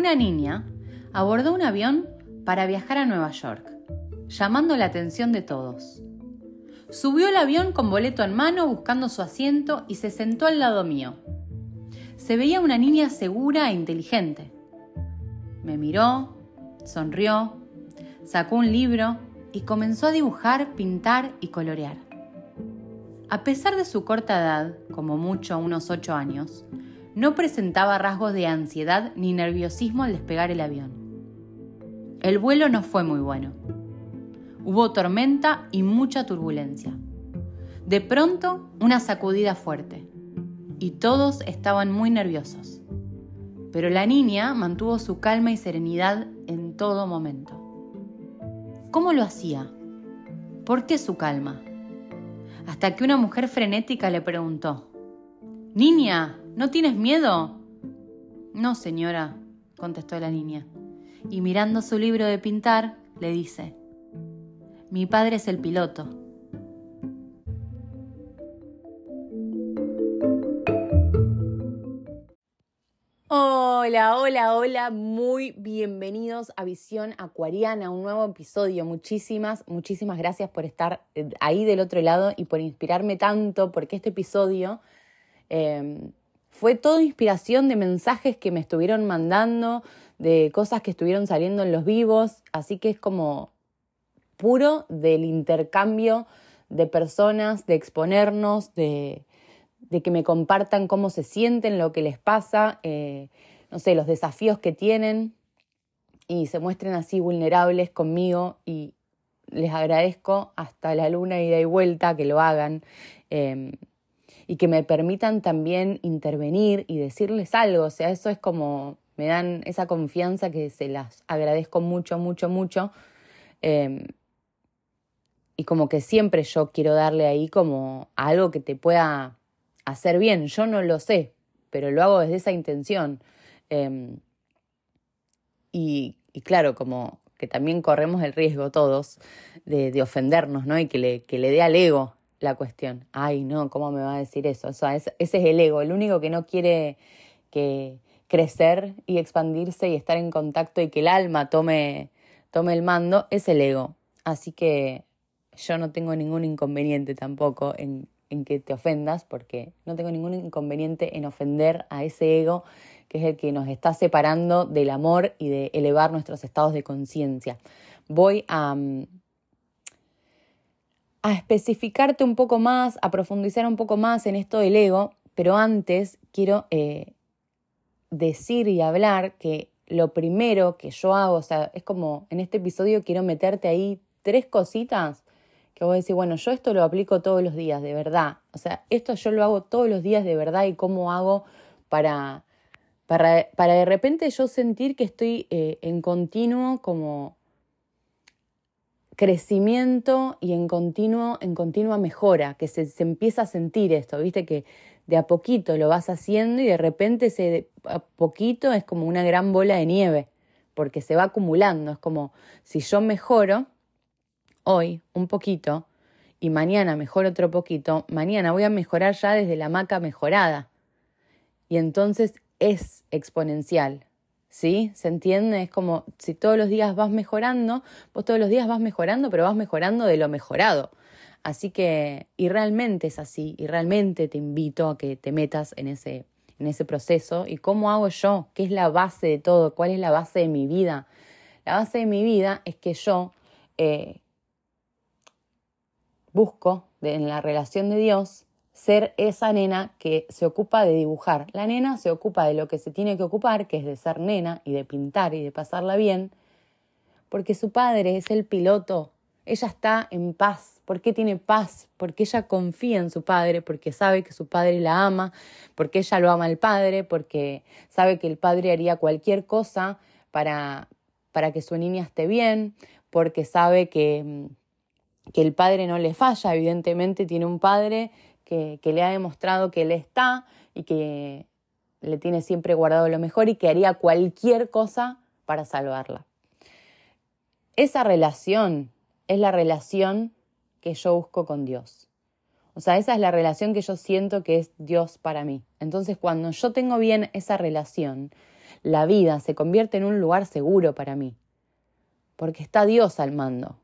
una niña abordó un avión para viajar a Nueva York, llamando la atención de todos. Subió al avión con boleto en mano buscando su asiento y se sentó al lado mío. Se veía una niña segura e inteligente. Me miró, sonrió, sacó un libro y comenzó a dibujar, pintar y colorear. A pesar de su corta edad, como mucho unos ocho años, no presentaba rasgos de ansiedad ni nerviosismo al despegar el avión. El vuelo no fue muy bueno. Hubo tormenta y mucha turbulencia. De pronto, una sacudida fuerte. Y todos estaban muy nerviosos. Pero la niña mantuvo su calma y serenidad en todo momento. ¿Cómo lo hacía? ¿Por qué su calma? Hasta que una mujer frenética le preguntó, Niña, ¿no tienes miedo? No, señora, contestó la niña, y mirando su libro de pintar, le dice, Mi padre es el piloto. Hola, hola, hola, muy bienvenidos a Visión Acuariana, un nuevo episodio. Muchísimas, muchísimas gracias por estar eh, ahí del otro lado y por inspirarme tanto, porque este episodio em, fue toda inspiración de mensajes que me estuvieron mandando, de cosas que estuvieron saliendo en los vivos, así que es como puro del intercambio de personas, de exponernos, de, de que me compartan cómo se sienten, lo que les pasa, eh, no sé, los desafíos que tienen. Y se muestren así vulnerables conmigo. Y les agradezco hasta la luna ida y vuelta que lo hagan. Em, y que me permitan también intervenir y decirles algo, o sea, eso es como me dan esa confianza que se las agradezco mucho, mucho, mucho. Em, y como que siempre yo quiero darle ahí como algo que te pueda hacer bien. Yo no lo sé, pero lo hago desde esa intención. Em, y, claro, como que también corremos el riesgo todos de, ofendernos, ¿no? Y que le, que le dé al ego la cuestión. Ay, no, ¿cómo me va a decir eso? O sea, ese es el ego, el único que no quiere que crecer y expandirse y estar en contacto y que el alma tome, tome el mando es el ego. Así que yo no tengo ningún inconveniente tampoco en, en que te ofendas, porque no tengo ningún inconveniente en ofender a ese ego que es el que nos está separando del amor y de elevar nuestros estados de conciencia. Voy a, mm, a especificarte un poco más, a profundizar un poco más en esto del ego, pero antes quiero eh, decir y hablar que lo primero que yo hago, o sea, es como en este episodio quiero meterte ahí tres cositas que vos decís, bueno, yo esto lo aplico todos los días, de verdad. O sea, esto yo lo hago todos los días de verdad y cómo hago para, para, para de repente yo sentir que estoy eh, en continuo como crecimiento y en continuo, en continua mejora, que se, se, empieza a sentir esto, viste que de a poquito lo vas haciendo y de repente ese a poquito es como una gran bola de nieve, porque se va acumulando, es como si yo mejoro, hoy un poquito y mañana mejor otro poquito, mañana voy a mejorar ya desde la maca mejorada. Y entonces es exponencial. ¿Sí? ¿Se entiende? Es como si todos los días vas mejorando, vos todos los días vas mejorando, pero vas mejorando de lo mejorado. Así que, y realmente es así, y realmente te invito a que te metas en ese, en ese proceso. ¿Y cómo hago yo? ¿Qué es la base de todo? ¿Cuál es la base de mi vida? La base de mi vida es que yo eh, busco en la relación de Dios ser esa nena que se ocupa de dibujar. La nena se ocupa de lo que se tiene que ocupar, que es de ser nena y de pintar y de pasarla bien, porque su padre es el piloto. Ella está en paz. ¿Por qué tiene paz? Porque ella confía en su padre, porque sabe que su padre la ama, porque ella lo ama al padre, porque sabe que el padre haría cualquier cosa para, para que su niña esté bien, porque sabe que que el padre no le falla, evidentemente tiene un padre que, le ha demostrado que él está y que le tiene siempre guardado lo mejor y que haría cualquier cosa para salvarla. Esa relación es la relación que yo busco con Dios. O sea, esa es la relación que yo siento que es Dios para mí. Entonces, cuando yo tengo bien esa relación, la vida se convierte en un lugar seguro para mí, porque está Dios al mando.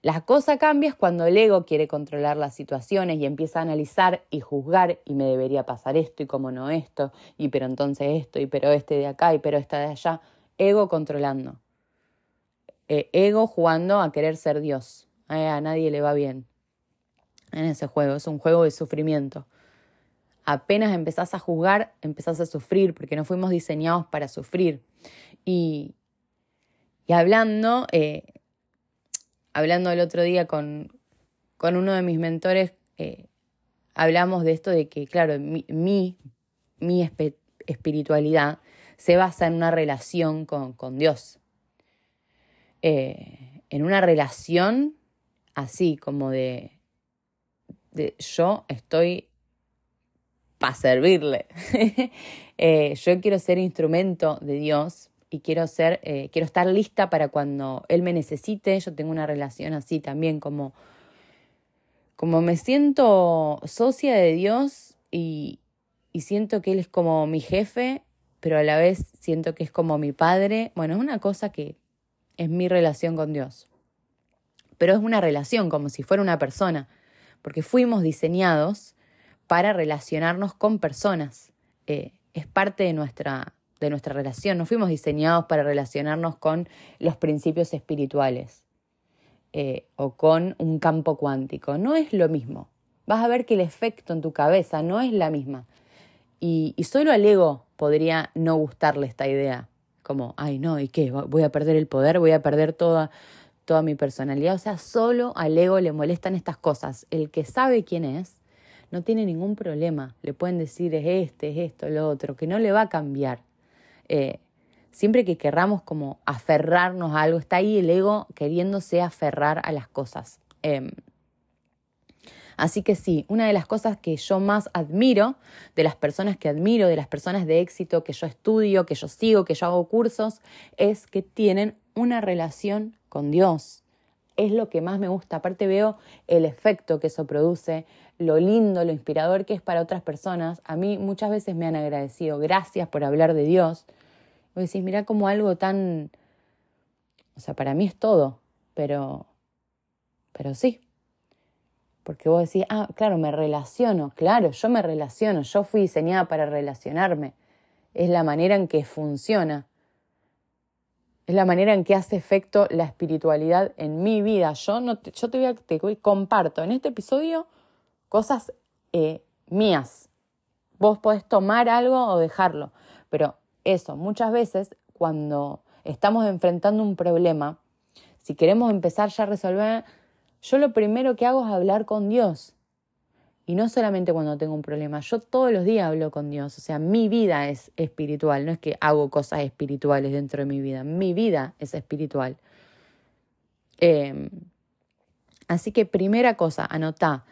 La cosa cambia cuando el ego quiere controlar las situaciones y empieza a analizar y juzgar y me debería pasar esto y cómo no esto, y pero entonces esto, y pero este de acá, y pero esta de allá. Ego controlando. Eh, ego jugando a querer ser Dios. a nadie le va bien en ese juego. Es un juego de sufrimiento. Apenas empezás a juzgar, empezás a sufrir, porque no fuimos diseñados para sufrir. Y, y hablando, eh, hablando el otro día con, con uno de mis mentores, eh, hablamos de esto de que, claro, mi, mi, espiritualidad se basa en una relación con, con Dios. Eh, en una relación así como de, de yo estoy para servirle. Eh, yo quiero ser instrumento de Dios y quiero ser, eh, quiero estar lista para cuando Él me necesite. Yo tengo una relación así también, como, como me siento socia de Dios y, y siento que Él es como mi jefe, pero a la vez siento que es como mi padre. Bueno, es una cosa que es mi relación con Dios. Pero es una relación como si fuera una persona, porque fuimos diseñados para relacionarnos con personas. Eh, es parte de nuestra, de nuestra relación. No fuimos diseñados para relacionarnos con los principios espirituales eh, o con un campo cuántico. No es lo mismo. Vas a ver que el efecto en tu cabeza no es la misma. Y, solo al ego podría no gustarle esta idea. Como, ay, no, ¿y qué? ¿Voy a perder el poder? ¿Voy a perder toda, toda mi personalidad? O sea, solo al ego le molestan estas cosas. El que sabe quién es, no tiene ningún problema. Le pueden decir es este, es esto, lo otro, que no le va a cambiar. Eh, siempre que querramos como aferrarnos a algo, está ahí el ego queriéndose aferrar a las cosas. Em, así que sí, una de las cosas que yo más admiro, de las personas que admiro, de las personas de éxito que yo estudio, que yo sigo, que yo hago cursos, es que tienen una relación con Dios. Es lo que más me gusta. Aparte veo el efecto que eso produce, lo lindo, lo inspirador que es para otras personas. A mí muchas veces me han agradecido, gracias por hablar de Dios. Vos decís, mira como algo tan... O sea, para mí es todo, pero... Pero sí. Porque vos decís, ah, claro, me relaciono, claro, yo me relaciono, yo fui diseñada para relacionarme. Es la manera en que funciona. Es la manera en que hace efecto la espiritualidad en mi vida. Yo, no te, yo te, voy a, te comparto en este episodio cosas eh, mías. Vos podés tomar algo o dejarlo, pero eso, muchas veces cuando estamos enfrentando un problema, si queremos empezar ya a resolver, yo lo primero que hago es hablar con Dios. Y no solamente cuando tengo un problema, yo todos los días hablo con Dios. O sea, mi vida es espiritual, no es que hago cosas espirituales dentro de mi vida, mi vida es espiritual. Em, así que primera cosa, anotá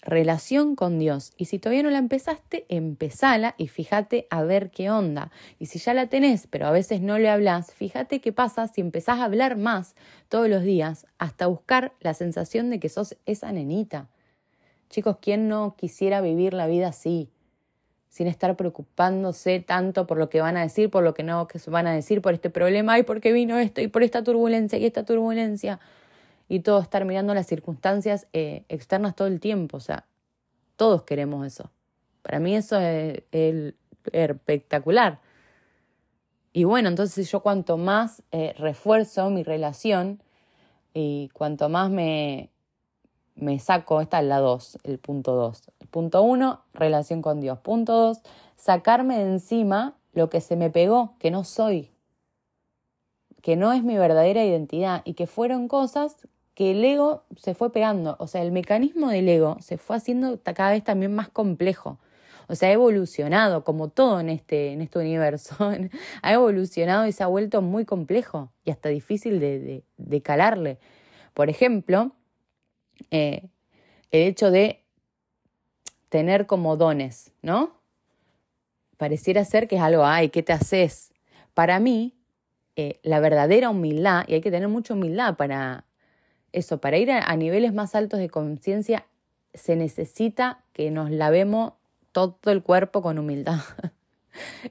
relación con Dios. Y si todavía no la empezaste, empezala y fíjate a ver qué onda. Y si ya la tenés, pero a veces no le hablas, fíjate qué pasa si empezás a hablar más todos los días hasta buscar la sensación de que sos esa nenita. Chicos, ¿quién no quisiera vivir la vida así? sin estar preocupándose tanto por lo que van a decir, por lo que no van a decir, por este problema, y por qué vino esto, y por esta turbulencia y esta turbulencia y todo estar mirando las circunstancias eh, externas todo el tiempo. O sea, todos queremos eso. Para mí eso es, espectacular. Y bueno, entonces yo cuanto más eh, refuerzo mi relación y cuanto más me, me saco, esta es la 2, el punto 2. Punto 1, relación con Dios. Punto 2, sacarme de encima lo que se me pegó, que no soy, que no es mi verdadera identidad y que fueron cosas que el ego se fue pegando, o sea, el mecanismo del ego se fue haciendo cada vez también más complejo. O sea, ha evolucionado, como todo en este, en este universo, ha evolucionado y se ha vuelto muy complejo y hasta difícil de, de, calarle. Por ejemplo, eh, el hecho de tener como dones, ¿no? Pareciera ser que es algo, ay, ¿qué te haces? Para mí, eh, la verdadera humildad, y hay que tener mucha humildad para, eso, para ir a, niveles más altos de conciencia se necesita que nos lavemos todo el cuerpo con humildad.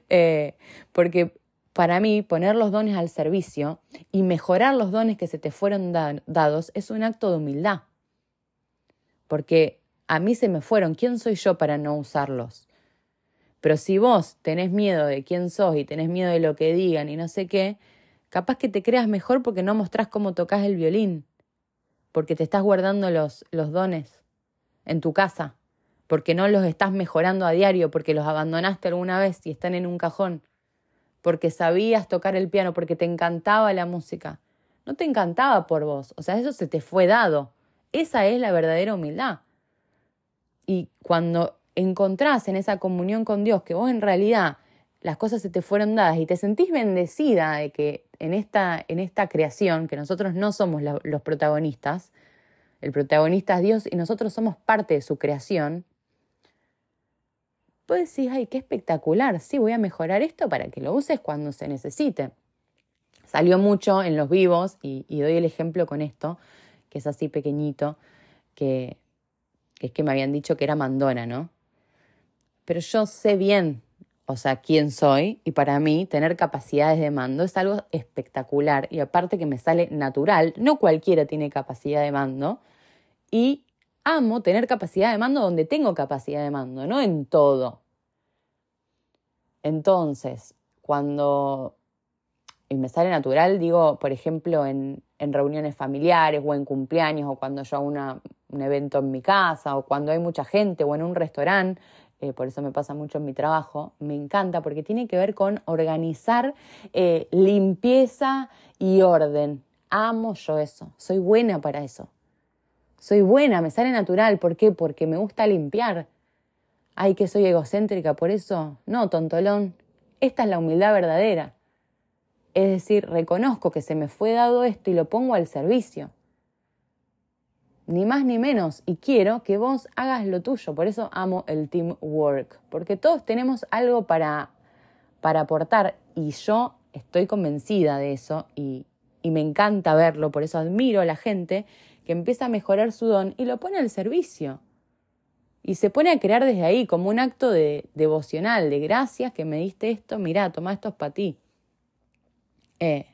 Eh, porque para mí poner los dones al servicio y mejorar los dones que se te fueron dados es un acto de humildad. Porque a mí se me fueron, ¿quién soy yo para no usarlos? Pero si vos tenés miedo de quién sos y tenés miedo de lo que digan y no sé qué, capaz que te creas mejor porque no mostrás cómo tocas el violín, porque te estás guardando los, los dones en tu casa, porque no los estás mejorando a diario, porque los abandonaste alguna vez y están en un cajón, porque sabías tocar el piano, porque te encantaba la música. No te encantaba por vos, o sea, eso se te fue dado. Esa es la verdadera humildad. Y cuando encontrás en esa comunión con Dios que vos en realidad las cosas se te fueron dadas y te sentís bendecida de que en esta, en esta creación, que nosotros no somos los protagonistas, el protagonista es Dios y nosotros somos parte de su creación, pues decís, ay, qué espectacular, sí, voy a mejorar esto para que lo uses cuando se necesite. Salió mucho en los vivos y doy el ejemplo con esto, que es así pequeñito, que, que es que me habían dicho que era mandona, ¿no? pero yo sé bien, o sea, quién soy y para mí tener capacidades de mando es algo espectacular y aparte que me sale natural, no cualquiera tiene capacidad de mando y amo tener capacidad de mando donde tengo capacidad de mando, no en todo. Entonces, cuando y me sale natural, digo, por ejemplo, en, en reuniones familiares o en cumpleaños o cuando yo hago una, un evento en mi casa o cuando hay mucha gente o en un restaurante, eh, por eso me pasa mucho en mi trabajo, me encanta porque tiene que ver con organizar eh, limpieza y orden. Amo yo eso, soy buena para eso. Soy buena, me sale natural. ¿Por qué? Porque me gusta limpiar. Ay, que soy egocéntrica por eso. No, tontolón. Esta es la humildad verdadera. Es decir, reconozco que se me fue dado esto y lo pongo al servicio ni más ni menos, y quiero que vos hagas lo tuyo. Por eso amo el teamwork, porque todos tenemos algo para, para aportar y yo estoy convencida de eso y, me encanta verlo, por eso admiro a la gente que empieza a mejorar su don y lo pone al servicio. Y se pone a crear desde ahí como un acto de devocional, de gracias que me diste esto, mirá, toma esto para ti. Eh.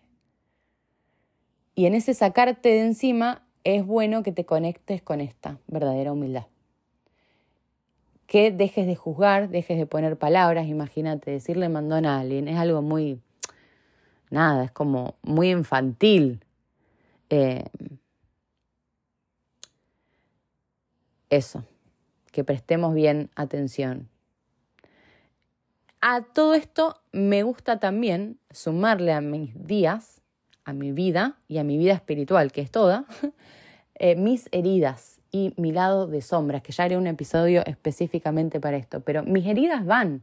Y en ese sacarte de encima es bueno que te conectes con esta verdadera humildad. Que dejes de juzgar, dejes de poner palabras, imagínate, decirle mandón a alguien, es algo muy, nada, es como muy infantil. Eh, eso, que prestemos bien atención. A todo esto me gusta también sumarle a mis días a mi vida y a mi vida espiritual, que es toda, eh, mis heridas y mi lado de sombras, que ya haré un episodio específicamente para esto, pero mis heridas van.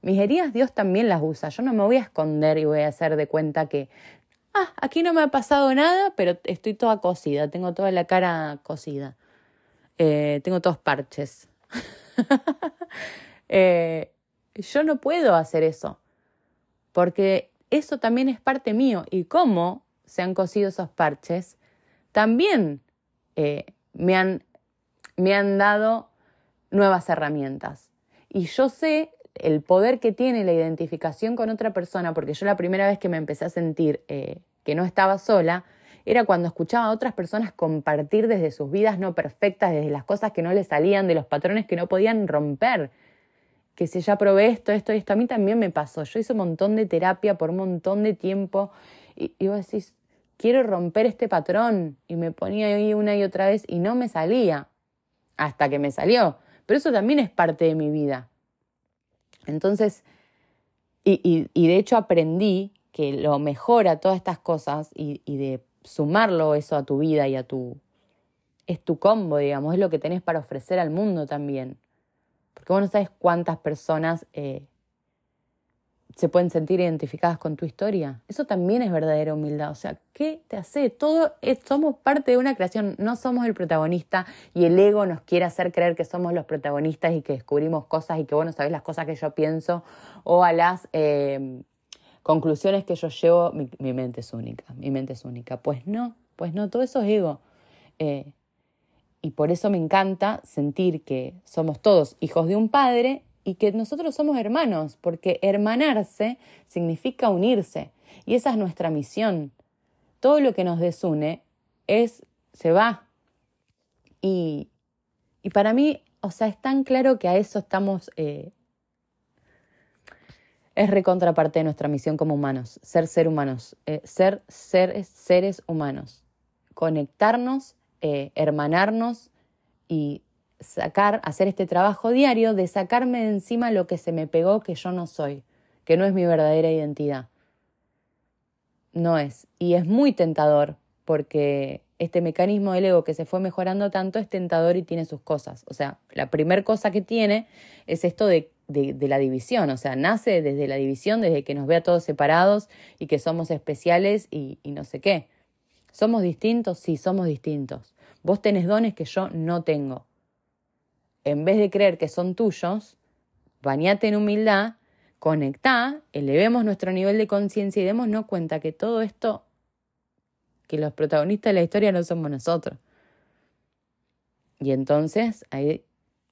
Mis heridas Dios también las usa. Yo no me voy a esconder y voy a hacer de cuenta que, ah, aquí no me ha pasado nada, pero estoy toda cosida, tengo toda la cara cosida, eh, tengo todos parches. Eh, yo no puedo hacer eso, porque eso también es parte mío y cómo se han cosido esos parches, también eh, me, han, me han dado nuevas herramientas. Y yo sé el poder que tiene la identificación con otra persona, porque yo la primera vez que me empecé a sentir eh, que no estaba sola, era cuando escuchaba a otras personas compartir desde sus vidas no perfectas, desde las cosas que no les salían, de los patrones que no podían romper que si ya probé esto, esto y esto, a mí también me pasó. Yo hice un montón de terapia por un montón de tiempo y, y vos decís, quiero romper este patrón y me ponía ahí una y otra vez y no me salía hasta que me salió. Pero eso también es parte de mi vida. Entonces, y, y, de hecho aprendí que lo mejor a todas estas cosas y, y de sumarlo eso a tu vida y a tu... es tu combo, digamos, es lo que tenés para ofrecer al mundo también. Porque vos no sabes cuántas personas eh, se pueden sentir identificadas con tu historia. Eso también es verdadera humildad. O sea, ¿qué te hace? Todo somos parte de una creación, no somos el protagonista y el ego nos quiere hacer creer que somos los protagonistas y que descubrimos cosas y que vos no sabés las cosas que yo pienso o a las eh, conclusiones que yo llevo. Mi, mente es única, mi mente es única. Pues no, pues no, todo eso es ego. Eh, y por eso me encanta sentir que somos todos hijos de un padre y que nosotros somos hermanos, porque hermanarse significa unirse y esa es nuestra misión. Todo lo que nos desune es, se va. Y, y para mí, o sea, es tan claro que a eso estamos, eh, es recontraparte de nuestra misión como humanos, ser ser humanos, eh, ser seres, seres humanos, conectarnos, eh, hermanarnos y sacar, hacer este trabajo diario de sacarme de encima lo que se me pegó que yo no soy, que no es mi verdadera identidad. No es. Y es muy tentador porque este mecanismo del ego que se fue mejorando tanto es tentador y tiene sus cosas. O sea, la primera cosa que tiene es esto de, de, la división. O sea, nace desde la división, desde que nos ve a todos separados y que somos especiales y no sé qué. ¿Somos distintos? Sí, somos distintos. Vos tenés dones que yo no tengo en vez de creer que son tuyos, bañate en humildad, conectá, elevemos nuestro nivel de conciencia y démonos cuenta que todo esto, que los protagonistas de la historia no somos nosotros. Y entonces,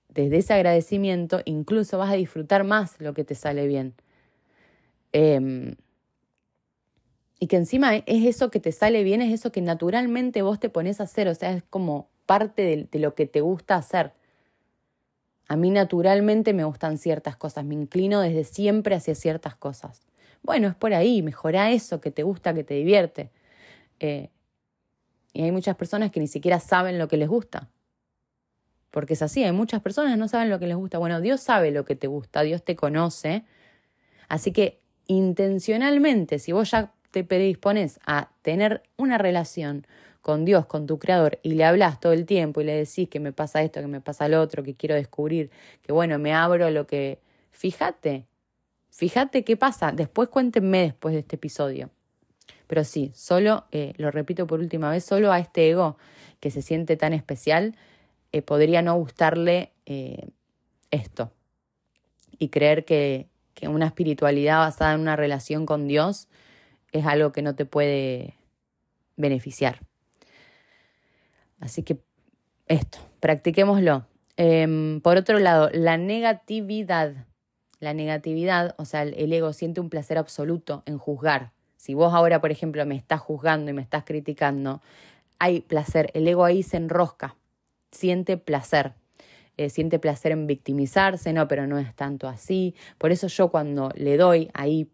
desde ese agradecimiento, incluso vas a disfrutar más lo que te sale bien. Em, y que encima es eso que te sale bien, es eso que naturalmente vos te pones a hacer, o sea, es como parte de lo que te gusta hacer. A mí naturalmente me gustan ciertas cosas, me inclino desde siempre hacia ciertas cosas. Bueno, es por ahí, mejora eso que te gusta, que te divierte. Eh, y hay muchas personas que ni siquiera saben lo que les gusta. Porque es así, hay muchas personas que no saben lo que les gusta. Bueno, Dios sabe lo que te gusta, Dios te conoce. Así que intencionalmente, si vos ya te predispones a tener una relación con Dios, con tu creador, y le hablas todo el tiempo y le decís que me pasa esto, que me pasa lo otro, que quiero descubrir, que bueno, me abro lo que... Fíjate, fíjate qué pasa. Después cuéntenme después de este episodio. Pero sí, solo, eh, lo repito por última vez, solo a este ego que se siente tan especial, eh, podría no gustarle eh, esto. Y creer que una espiritualidad basada en una relación con Dios es algo que no te puede beneficiar. Así que esto, practiquémoslo. Em, por otro lado, la negatividad. La negatividad, o sea, el ego siente un placer absoluto en juzgar. Si vos ahora, por ejemplo, me estás juzgando y me estás criticando, hay placer. El ego ahí se enrosca, siente placer. Eh, siente placer en victimizarse, no, pero no es tanto así. Por eso yo cuando le doy ahí,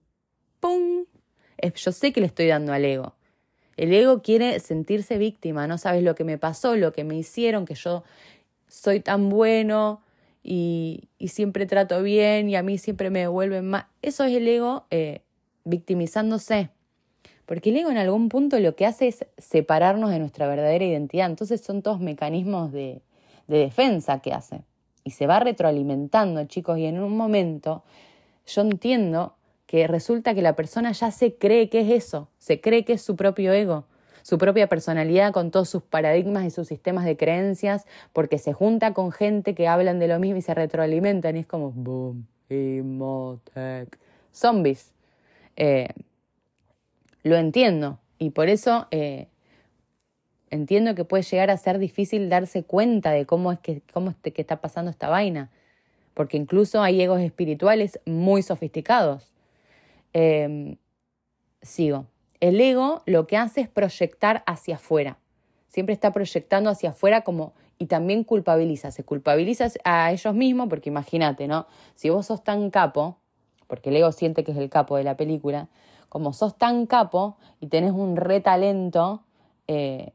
¡pum! Yo sé que le estoy dando al ego. El ego quiere sentirse víctima, no sabes lo que me pasó, lo que me hicieron, que yo soy tan bueno y, siempre trato bien y a mí siempre me devuelven más. Eso es el ego eh, victimizándose. Porque el ego en algún punto lo que hace es separarnos de nuestra verdadera identidad. Entonces son todos mecanismos de, de defensa que hace. Y se va retroalimentando, chicos, y en un momento yo entiendo que resulta que la persona ya se cree que es eso, se cree que es su propio ego, su propia personalidad con todos sus paradigmas y sus sistemas de creencias, porque se junta con gente que hablan de lo mismo y se retroalimentan y es como boom, Imotech, zombies. Eh, lo entiendo y por eso eh, entiendo que puede llegar a ser difícil darse cuenta de cómo es que, cómo es que está pasando esta vaina, porque incluso hay egos espirituales muy sofisticados Em, sigo. El ego lo que hace es proyectar hacia afuera. Siempre está proyectando hacia afuera como y también culpabiliza. Se culpabiliza a ellos mismos porque imagínate, ¿no? Si vos sos tan capo, porque el ego siente que es el capo de la película, como sos tan capo y tenés un re talento, eh,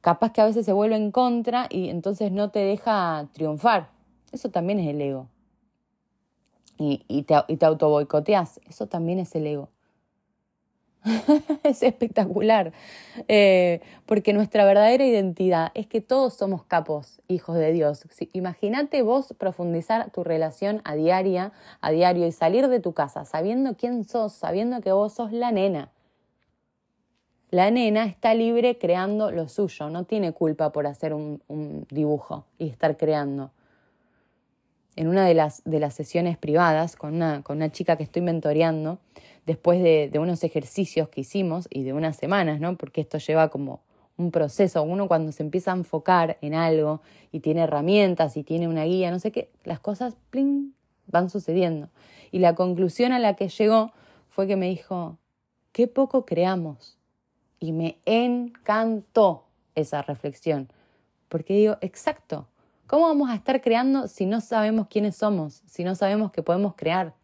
capaz que a veces se vuelve en contra y entonces no te deja triunfar. Eso también es el ego y, te, y te auto boicoteas. Eso también es el ego. es espectacular, eh, porque nuestra verdadera identidad es que todos somos capos, hijos de Dios. Imagínate vos profundizar tu relación a diaria, a diario y salir de tu casa sabiendo quién sos, sabiendo que vos sos la nena. La nena está libre creando lo suyo, no tiene culpa por hacer un dibujo y estar creando en una de las, de las sesiones privadas con una, con una chica que estoy mentoreando, después de, de, unos ejercicios que hicimos y de unas semanas, ¿no? Porque esto lleva como un proceso. Uno cuando se empieza a enfocar en algo y tiene herramientas y tiene una guía, no sé qué, las cosas, pling, van sucediendo. Y la conclusión a la que llegó fue que me dijo, qué poco creamos. Y me encantó esa reflexión, porque digo, exacto, ¿cómo vamos a estar creando si no sabemos quiénes somos, si no sabemos que podemos crear?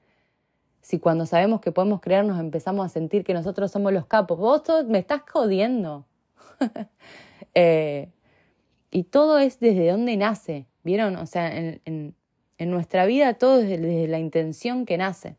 Si cuando sabemos que podemos crear nos empezamos a sentir que nosotros somos los capos, vos me estás jodiendo. Eh, y todo es desde dónde nace, ¿vieron? O sea, en, nuestra vida todo es desde la intención que nace.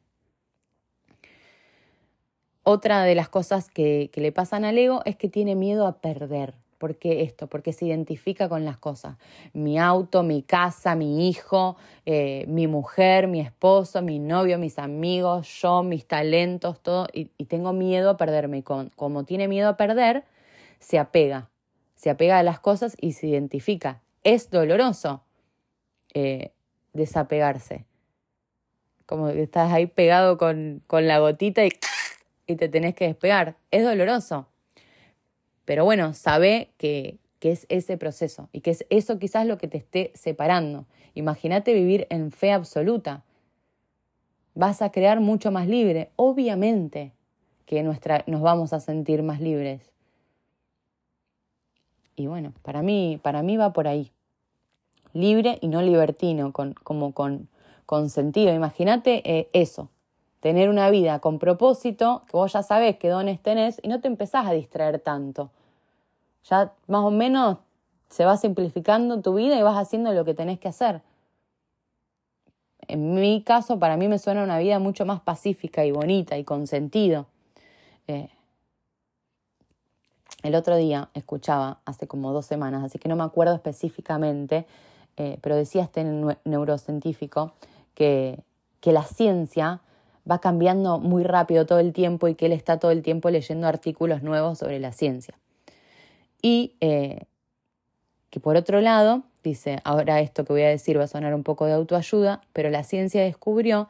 Otra de las cosas que, le pasan al ego es que tiene miedo a perder. ¿Por qué esto? Porque se identifica con las cosas. Mi auto, mi casa, mi hijo, eh, mi mujer, mi esposo, mi novio, mis amigos, yo, mis talentos, todo. Y, tengo miedo a perderme. como tiene miedo a perder, se apega. Se apega a las cosas y se identifica. Es doloroso eh, desapegarse. Como que estás ahí pegado con, con la gotita y y te tenés que despegar. Es doloroso. Pero bueno, sabe que, que es ese proceso y que es eso quizás lo que te esté separando. Imagínate vivir en fe absoluta. Vas a crear mucho más libre. Obviamente que nuestra, nos vamos a sentir más libres. Y bueno, para mí, para mí va por ahí. Libre y no libertino, con, como con, sentido. Imagínate eh, eso, tener una vida con propósito, que vos ya sabés qué dones tenés y no te empezás a distraer tanto. Ya más o menos se va simplificando tu vida y vas haciendo lo que tenés que hacer. En mi caso, para mí me suena una vida mucho más pacífica y bonita y con sentido. Eh, el otro día escuchaba, hace como dos semanas, así que no me acuerdo específicamente, eh, pero decía este neurocientífico que, que la ciencia va cambiando muy rápido todo el tiempo y que él está todo el tiempo leyendo artículos nuevos sobre la ciencia. Y eh, que por otro lado, dice, ahora esto que voy a decir va a sonar un poco de autoayuda, pero la ciencia descubrió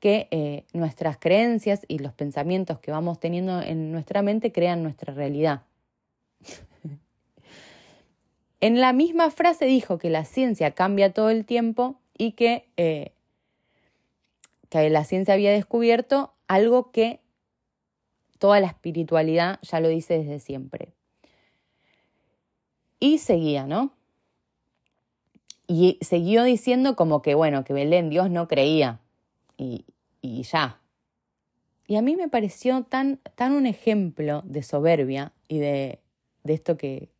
que eh, nuestras creencias y los pensamientos que vamos teniendo en nuestra mente crean nuestra realidad. en la misma frase dijo que la ciencia cambia todo el tiempo y que eh, que la ciencia había descubierto algo que toda la espiritualidad ya lo dice desde siempre. Y seguía, ¿no? Y siguió diciendo como que, bueno, que Belén Dios no creía. Y, y ya. Y a mí me pareció tan, tan un ejemplo de soberbia y de, de esto que,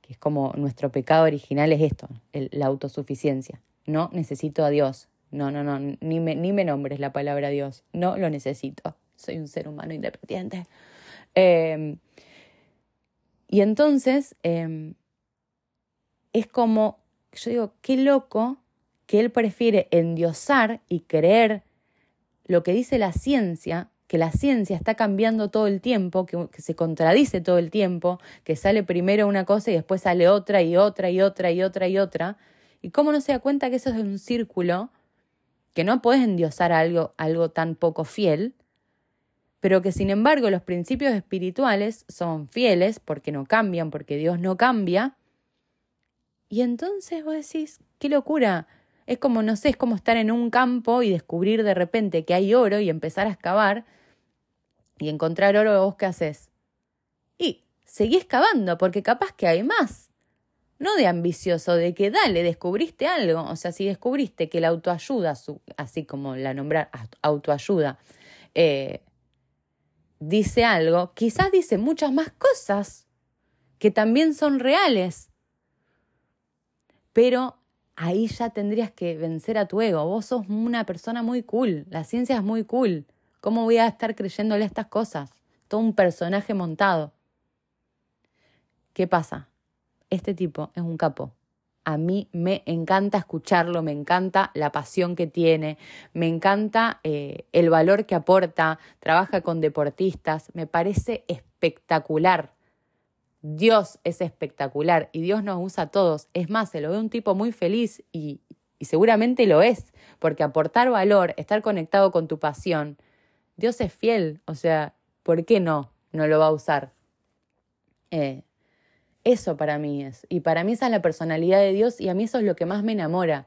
que, es como nuestro pecado original es esto, la autosuficiencia. No necesito a Dios, no, no, no, ni me, ni me nombres la palabra Dios. No lo necesito. Soy un ser humano independiente. Em, y entonces em, es como, yo digo, qué loco que él prefiere endiosar y creer lo que dice la ciencia, que la ciencia está cambiando todo el tiempo, que, que, se contradice todo el tiempo, que sale primero una cosa y después sale otra y otra y otra y otra y otra. ¿Y cómo no se da cuenta que eso es un círculo que no puedes endiosar algo, algo tan poco fiel, pero que sin embargo los principios espirituales son fieles porque no cambian, porque Dios no cambia. Y entonces vos decís, qué locura. Es como, no sé, es como estar en un campo y descubrir de repente que hay oro y empezar a excavar y encontrar oro, vos qué haces. Y seguís excavando porque capaz que hay más no de ambicioso, de que dale, descubriste algo. O sea, si descubriste que la autoayuda, así como la nombrar autoayuda, eh, dice algo, quizás dice muchas más cosas que también son reales. Pero ahí ya tendrías que vencer a tu ego. Vos sos una persona muy cool, la ciencia es muy cool. ¿Cómo voy a estar creyéndole estas cosas? Todo un personaje montado. ¿Qué pasa? Este tipo es un capo. A mí me encanta escucharlo, me encanta la pasión que tiene, me encanta eh, el valor que aporta, trabaja con deportistas, me parece espectacular. Dios es espectacular y Dios nos usa a todos. Es más, se lo ve un tipo muy feliz y, seguramente lo es, porque aportar valor, estar conectado con tu pasión, Dios es fiel, o sea, ¿por qué no? No lo va a usar. Eh, eso para mí es. Y para mí esa es la personalidad de Dios y a mí eso es lo que más me enamora.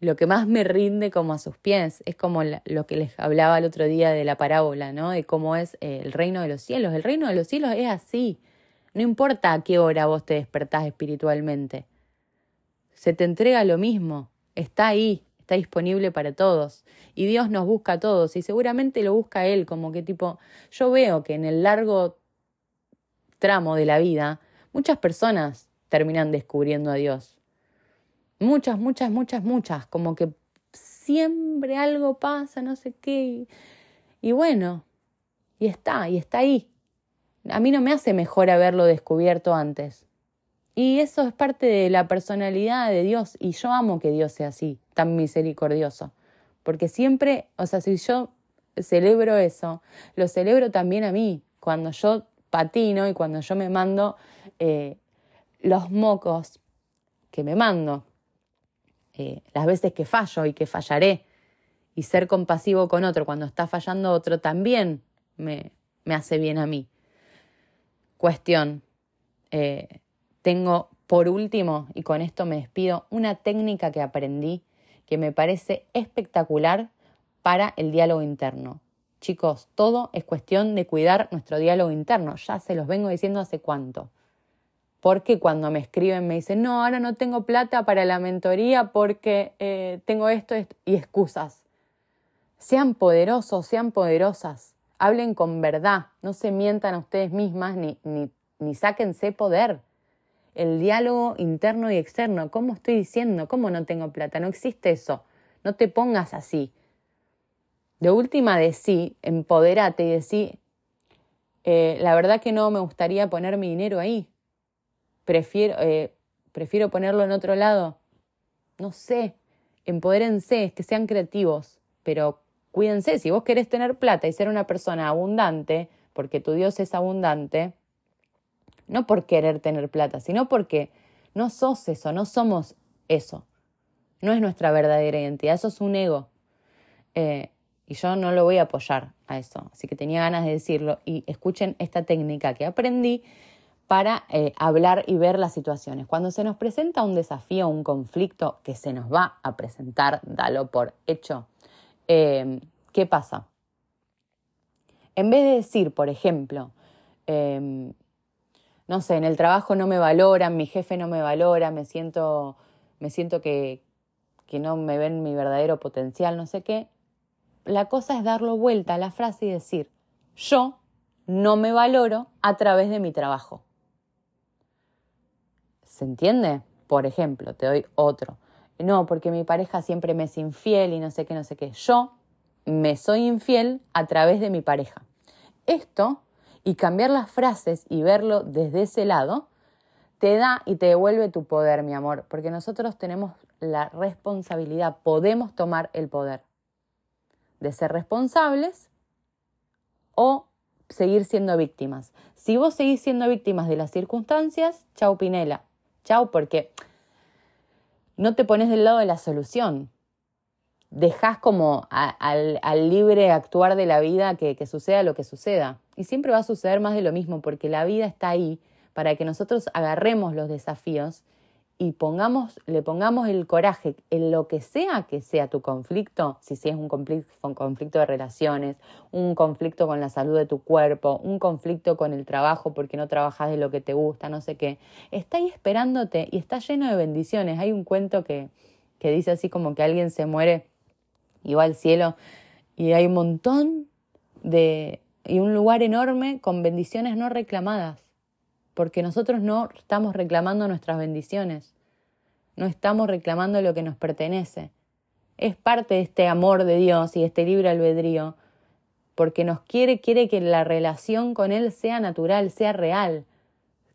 lo que más me rinde como a sus pies. Es como lo que les hablaba el otro día de la parábola, ¿no? De cómo es eh, el reino de los cielos. El reino de los cielos es así. No importa a qué hora vos te despertás espiritualmente. Se te entrega lo mismo. Está ahí, está disponible para todos. Y Dios nos busca a todos. Y seguramente lo busca Él, como que tipo, yo veo que en el largo tramo de la vida, muchas personas terminan descubriendo a Dios Muchas, muchas, muchas, muchas. Como que siempre algo pasa, no sé qué. Y, bueno, y está, y está ahí. A mí no me hace mejor haberlo descubierto antes. Y eso es parte de la personalidad de Dios. Y yo amo que Dios sea así, tan misericordioso. Porque siempre, o sea, si yo celebro eso, lo celebro también a mí. Cuando yo patino y cuando yo me mando eh, los mocos que me mando. Eh, las veces que fallo y que fallaré. Y ser compasivo con otro cuando está fallando otro también me, me hace bien a mí. Cuestión. Eh, tengo por último, y con esto me despido, una técnica que aprendí que me parece espectacular para el diálogo interno. Chicos, todo es cuestión de cuidar nuestro diálogo interno. Ya se los vengo diciendo hace cuánto porque cuando me escriben me dicen, no, ahora no tengo plata para la mentoría porque eh, tengo esto, y excusas. Sean poderosos, sean poderosas, hablen con verdad, no se mientan a ustedes mismas ni, ni, ni sáquense poder. El diálogo interno y externo, ¿cómo estoy diciendo? ¿Cómo no tengo plata? No existe eso. No te pongas así. De última, decí, empoderate y decí, eh, la verdad que no me gustaría poner mi dinero ahí prefiero, eh, prefiero ponerlo en otro lado. No sé, empodérense, que sean creativos, pero cuídense, si vos querés tener plata y ser una persona abundante, porque tu Dios es abundante, no por querer tener plata, sino porque no sos eso, no somos eso. No es nuestra verdadera identidad, eso es un ego. Eh, y yo no lo voy a apoyar a eso. Así que tenía ganas de decirlo. Y escuchen esta técnica que aprendí para eh, hablar y ver las situaciones. Cuando se nos presenta un desafío, un conflicto que se nos va a presentar, dalo por hecho, eh, ¿qué pasa? En vez de decir, por ejemplo, em, no sé, en el trabajo no me valoran, mi jefe no me valora, me siento, me siento que, que no me ven mi verdadero potencial, no sé qué, la cosa es darlo vuelta a la frase y decir, yo no me valoro a través de mi trabajo. ¿Se entiende? Por ejemplo, te doy otro. No, porque mi pareja siempre me es infiel y no sé qué, no sé qué. Yo me soy infiel a través de mi pareja. Esto y cambiar las frases y verlo desde ese lado te da y te devuelve tu poder, mi amor, porque nosotros tenemos la responsabilidad, podemos tomar el poder de ser responsables o seguir siendo víctimas. Si vos seguís siendo víctimas de las circunstancias, chau Pinela, Chau, porque no te pones del lado de la solución. Dejas como al, libre actuar de la vida que, que suceda lo que suceda. Y siempre va a suceder más de lo mismo, porque la vida está ahí para que nosotros agarremos los desafíos y pongamos, le pongamos el coraje en lo que sea que sea tu conflicto, si, si es un conflicto, un conflicto de relaciones, un conflicto con la salud de tu cuerpo, un conflicto con el trabajo porque no trabajas de lo que te gusta, no sé qué, está ahí esperándote y está lleno de bendiciones. Hay un cuento que, que dice así como que alguien se muere y va al cielo y hay un montón de... y un lugar enorme con bendiciones no reclamadas porque nosotros no estamos reclamando nuestras bendiciones, no estamos reclamando lo que nos pertenece. Es parte de este amor de Dios y este libre albedrío, porque nos quiere, quiere que la relación con Él sea natural, sea real,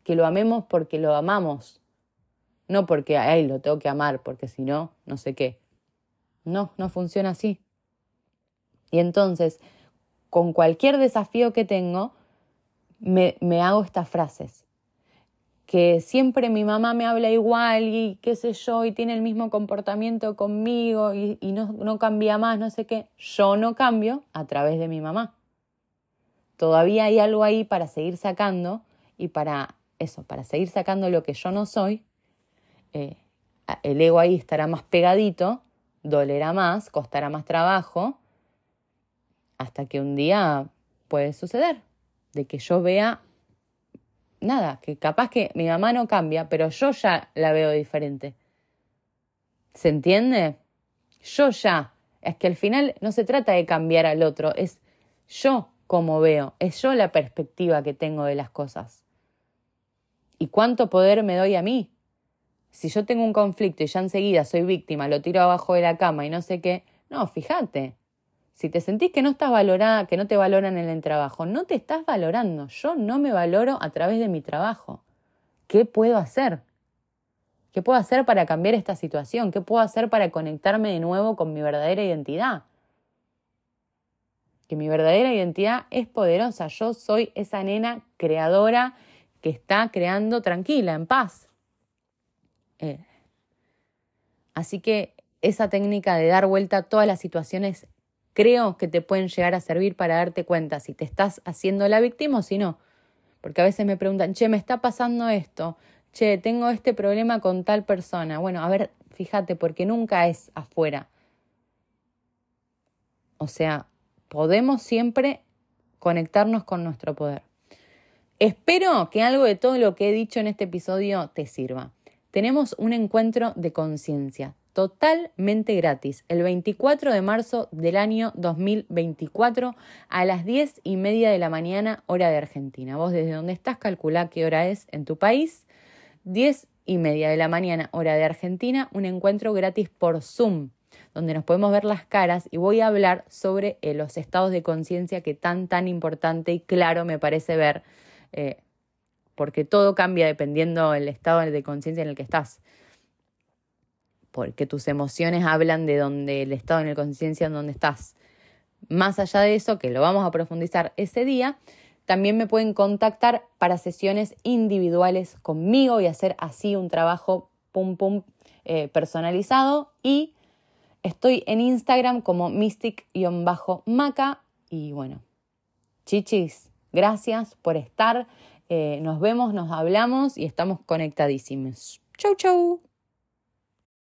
que lo amemos porque lo amamos, no porque a Él lo tengo que amar, porque si no, no sé qué. No, no funciona así. Y entonces, con cualquier desafío que tengo, me, me hago estas frases que siempre mi mamá me habla igual y qué sé yo, y tiene el mismo comportamiento conmigo y, no, no cambia más, no sé qué, yo no cambio a través de mi mamá. Todavía hay algo ahí para seguir sacando y para eso, para seguir sacando lo que yo no soy, eh, el ego ahí estará más pegadito dolerá más, costará más trabajo, hasta que un día puede suceder, de que yo vea nada, que capaz que mi mamá no cambia, pero yo ya la veo diferente. ¿Se entiende? Yo ya. Es que al final no se trata de cambiar al otro, es yo como veo, es yo la perspectiva que tengo de las cosas. ¿Y cuánto poder me doy a mí? Si yo tengo un conflicto y ya enseguida soy víctima, lo tiro abajo de la cama y no sé qué, no, fíjate. Si te sentís que no estás valorada, que no te valoran en el trabajo, no te estás valorando. Yo no me valoro a través de mi trabajo. ¿Qué puedo hacer? ¿Qué puedo hacer para cambiar esta situación? ¿Qué puedo hacer para conectarme de nuevo con mi verdadera identidad? Que mi verdadera identidad es poderosa. Yo soy esa nena creadora que está creando tranquila, en paz. Eh. Así que esa técnica de dar vuelta a todas las situaciones creo que te pueden llegar a servir para darte cuenta si te estás haciendo la víctima o si no. Porque a veces me preguntan, che, me está pasando esto, che, tengo este problema con tal persona. Bueno, a ver, fíjate, porque nunca es afuera. O sea, podemos siempre conectarnos con nuestro poder. Espero que algo de todo lo que he dicho en este episodio te sirva. Tenemos un encuentro de conciencia totalmente gratis el 24 de marzo del año 2024 a las 10 y media de la mañana hora de Argentina. Vos desde donde estás calculá qué hora es en tu país. 10 y media de la mañana hora de Argentina, un encuentro gratis por Zoom donde nos podemos ver las caras y voy a hablar sobre eh, los estados de conciencia que tan, tan importante y claro me parece ver, eh, porque todo cambia dependiendo del estado de conciencia en el que estás. Porque tus emociones hablan de donde el estado en el conciencia en donde estás. Más allá de eso, que lo vamos a profundizar ese día, también me pueden contactar para sesiones individuales conmigo y hacer así un trabajo pum pum eh, personalizado. Y estoy en Instagram como mystic-maca. Y bueno, chichis, gracias por estar, eh, nos vemos, nos hablamos y estamos conectadísimos. Chau chau.